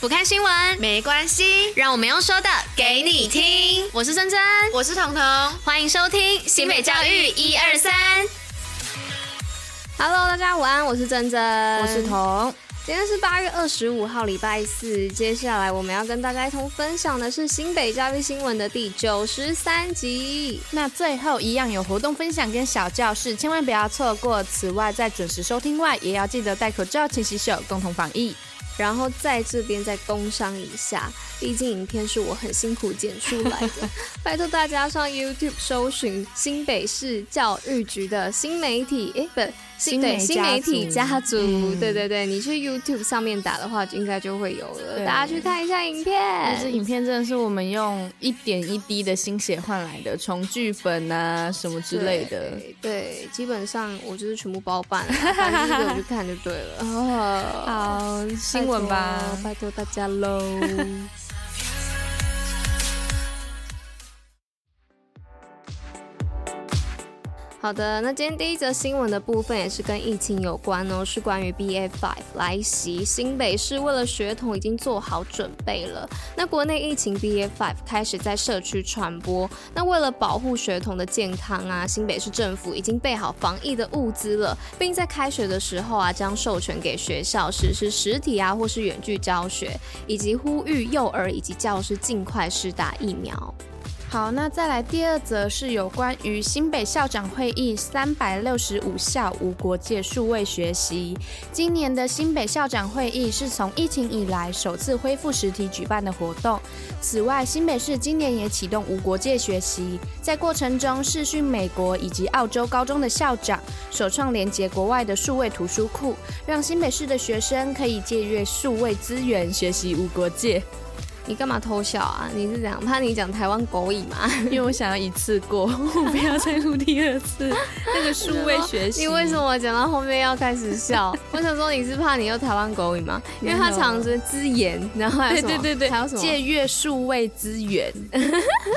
不看新闻没关系，让我们用说的给你听。我是珍珍，我是彤彤，欢迎收听新北教育一二三。Hello，大家午安，我是珍珍，我是彤。今天是八月二十五号，礼拜四。接下来我们要跟大家一同分享的是新北教育新闻的第九十三集。那最后一样有活动分享跟小教室，千万不要错过。此外，在准时收听外，也要记得戴口罩、勤洗手，共同防疫。然后在这边再工商一下，毕竟影片是我很辛苦剪出来的，拜托大家上 YouTube 搜寻新北市教育局的新媒体，哎，不，新对新媒体家族，嗯、对对对，你去 YouTube 上面打的话，应该就会有了，大家去看一下影片。这影片真的是我们用一点一滴的心血换来的，从剧本啊什么之类的，对，对，基本上我就是全部包办了，反正就去看就对了。哦，好。闻吧，拜托大家喽。好的，那今天第一则新闻的部分也是跟疫情有关哦，是关于 BA.5 来袭，新北市为了学童已经做好准备了。那国内疫情 BA.5 开始在社区传播，那为了保护学童的健康啊，新北市政府已经备好防疫的物资了，并在开学的时候啊，将授权给学校实施实体啊或是远距教学，以及呼吁幼儿以及教师尽快施打疫苗。好，那再来第二则是有关于新北校长会议三百六十五校无国界数位学习。今年的新北校长会议是从疫情以来首次恢复实体举办的活动。此外，新北市今年也启动无国界学习，在过程中视讯美国以及澳洲高中的校长，首创连接国外的数位图书库，让新北市的学生可以借阅数位资源学习无国界。你干嘛偷笑啊？你是这样怕你讲台湾狗语吗？因为我想要一次过，我不要再录第二次。那个数位学习，你为什么讲到后面要开始笑？我想说你是怕你有台湾狗语吗？因为他常说资源，然后还有什么？对对对对，还有什么？借阅数位资源，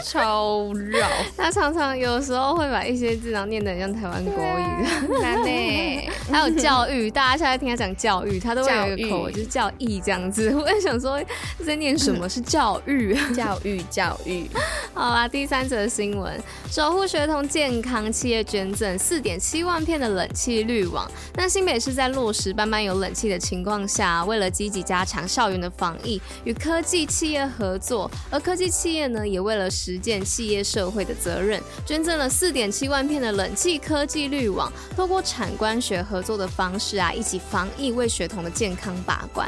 超绕。他常常有时候会把一些字然后念得很像台湾国语，难呢。还有教育，大家现在听他讲教育，他都会有一个口就是教义这样子。我在想说在念什么是。教育，教育，教育。好啦，第三则新闻：守护学童健康，企业捐赠四点七万片的冷气滤网。那新北市在落实班班有冷气的情况下，为了积极加强校园的防疫，与科技企业合作。而科技企业呢，也为了实践企业社会的责任，捐赠了四点七万片的冷气科技滤网，透过产官学合作的方式啊，一起防疫，为学童的健康把关。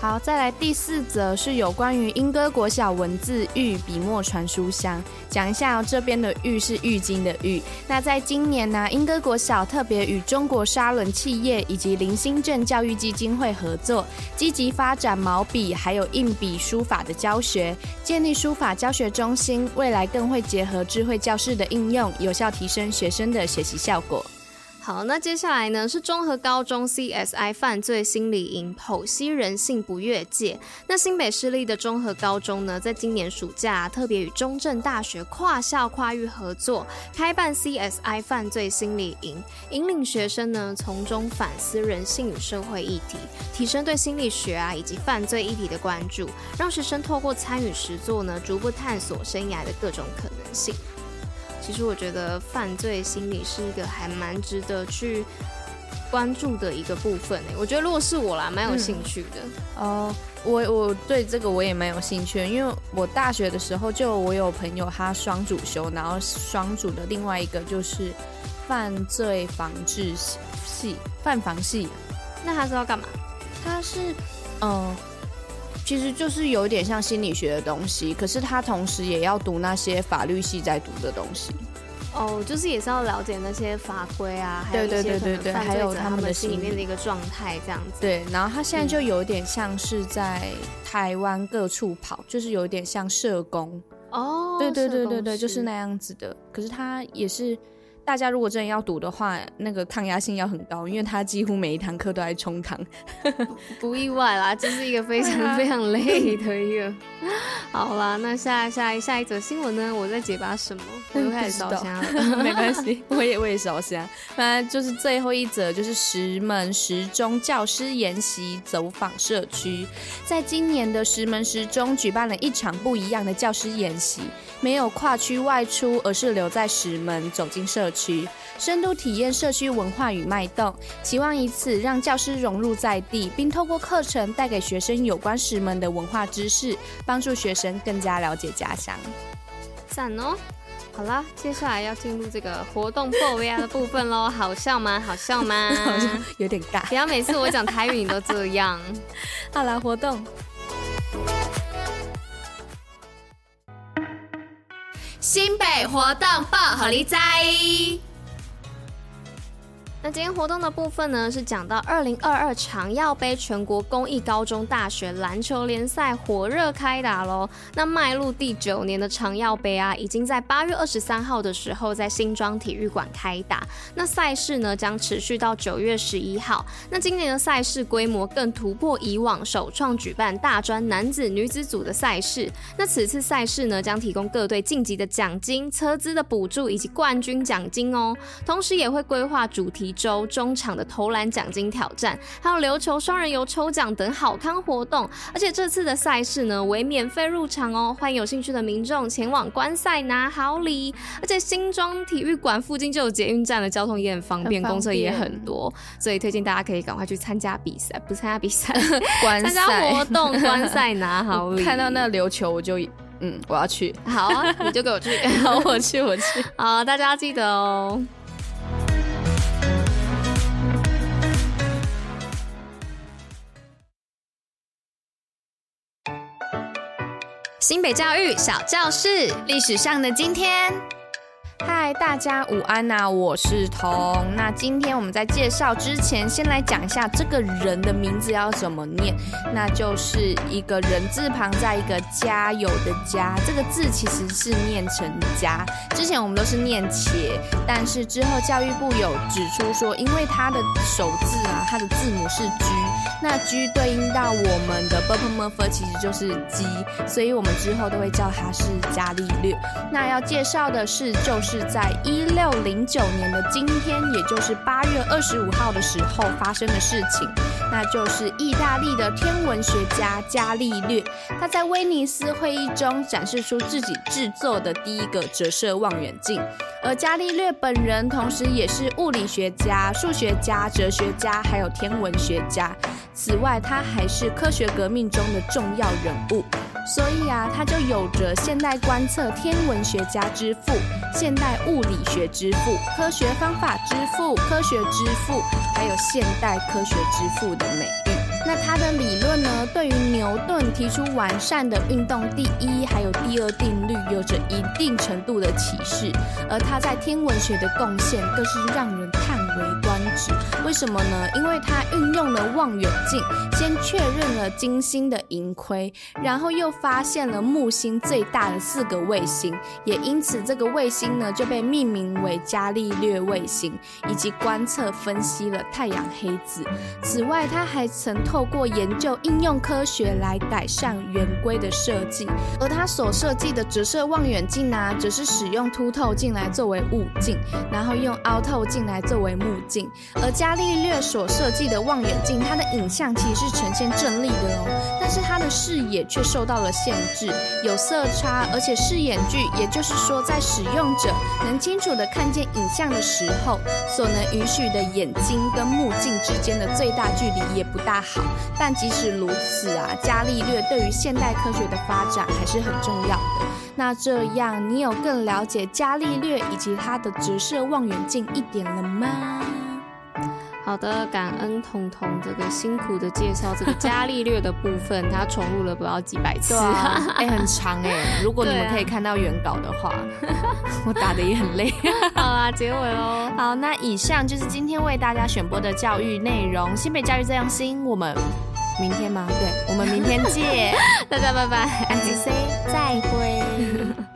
好，再来第四则是有关于莺歌国小文字玉笔墨传书箱，讲一下，这边的玉是浴巾的玉。那在今年呢，莺歌国小特别与中国沙轮企业以及林兴镇教育基金会合作，积极发展毛笔还有硬笔书法的教学，建立书法教学中心，未来更会结合智慧教室的应用，有效提升学生的学习效果。好，那接下来呢是中和高中 CSI 犯罪心理营剖析人性不越界。那新北市立的中和高中呢，在今年暑假特别与中正大学跨校跨域合作，开办 CSI 犯罪心理营，引领学生呢从中反思人性与社会议题，提升对心理学啊以及犯罪议题的关注，让学生透过参与实作呢，逐步探索生涯的各种可能性。其实我觉得犯罪心理是一个还蛮值得去关注的一个部分诶。我觉得如果是我啦，蛮有兴趣的。哦、嗯呃，我我对这个我也蛮有兴趣的，因为我大学的时候就我有朋友他双主修，然后双主的另外一个就是犯罪防治系，犯防系。那他是要干嘛？他是嗯。呃其实就是有点像心理学的东西，可是他同时也要读那些法律系在读的东西。哦，就是也是要了解那些法规啊，对对对对对，还有他们的心里面的一个状态这样子。对，然后他现在就有点像是在台湾各处跑，嗯、就是有点像社工。哦，对对对对对，就是那样子的。可是他也是。大家如果真的要读的话，那个抗压性要很高，因为他几乎每一堂课都在冲堂，不意外啦，这是一个非常 非常累的一个。好啦，那下下一下一则新闻呢？我在解答什么？我又开始烧香了，没关系，我也我也烧香。那就是最后一则，就是石门十中教师研习走访社区，在今年的石门十中举办了一场不一样的教师研习，没有跨区外出，而是留在石门，走进社区，深度体验社区文化与脉动，期望以此让教师融入在地，并透过课程带给学生有关石门的文化知识，帮助学生更加了解家乡。赞哦！好啦，接下来要进入这个活动破 V R 的部分喽，好笑吗？好笑吗？好像有点尬。不要每次我讲台语你都这样。好啦，活动。新北活动报好你知。那今天活动的部分呢，是讲到二零二二长耀杯全国公益高中大学篮球联赛火热开打喽。那迈入第九年的长耀杯啊，已经在八月二十三号的时候在新庄体育馆开打。那赛事呢，将持续到九月十一号。那今年的赛事规模更突破以往，首创举办大专男子、女子组的赛事。那此次赛事呢，将提供各队晋级的奖金、车资的补助以及冠军奖金哦。同时也会规划主题。周中场的投篮奖金挑战，还有琉球双人游抽奖等好康活动，而且这次的赛事呢，为免费入场哦，欢迎有兴趣的民众前往观赛拿好礼。而且新庄体育馆附近就有捷运站的交通也很方便，公车也很多，所以推荐大家可以赶快去参加比赛，不参加比赛，参加活动观赛拿好礼。看到那个琉球我就嗯，我要去，好啊，你就给我去，好，我去，我去，好，大家要记得哦。新北教育小教室，历史上的今天。大家午安呐，我是彤。那今天我们在介绍之前，先来讲一下这个人的名字要怎么念。那就是一个人字旁在一个家有的家这个字其实是念成家。之前我们都是念且，但是之后教育部有指出说，因为他的首字啊，他的字母是 G，那 G 对应到我们的 Babylon Murphy 其实就是鸡所以我们之后都会叫他是加利略。那要介绍的是，就是在在一六零九年的今天，也就是八月二十五号的时候发生的事情，那就是意大利的天文学家伽利略，他在威尼斯会议中展示出自己制作的第一个折射望远镜。而伽利略本人同时也是物理学家、数学家、哲学家，还有天文学家。此外，他还是科学革命中的重要人物。所以啊，他就有着现代观测天文学家之父、现代物理学之父、科学方法之父、科学之父，还有现代科学之父的美。那他的理论呢，对于牛顿提出完善的运动第一还有第二定律有着一定程度的启示，而他在天文学的贡献更是让人叹为观止。为什么呢？因为他运用了望远镜，先确认了金星的盈亏，然后又发现了木星最大的四个卫星，也因此这个卫星呢就被命名为伽利略卫星，以及观测分析了太阳黑子。此外，他还曾透过研究应用科学来改善圆规的设计，而他所设计的折射望远镜呢，则是使用凸透镜来作为物镜，然后用凹透镜来作为目镜。而伽利略所设计的望远镜，它的影像其实是呈现正立的哦，但是它的视野却受到了限制，有色差，而且视眼距，也就是说，在使用者能清楚地看见影像的时候，所能允许的眼睛跟目镜之间的最大距离也不大好。但即使如此啊，伽利略对于现代科学的发展还是很重要的。那这样，你有更了解伽利略以及他的折射望远镜一点了吗？好的，感恩彤彤这个辛苦的介绍这个伽利略的部分，他重录了不知道几百次，哎、欸，很长哎、欸。如果你们可以看到原稿的话，我打的也很累。好啦，结尾喽。好，那以上就是今天为大家选播的教育内容。新北教育这样新，我们明天吗？对，我们明天见。大家拜拜，安吉 C，再会。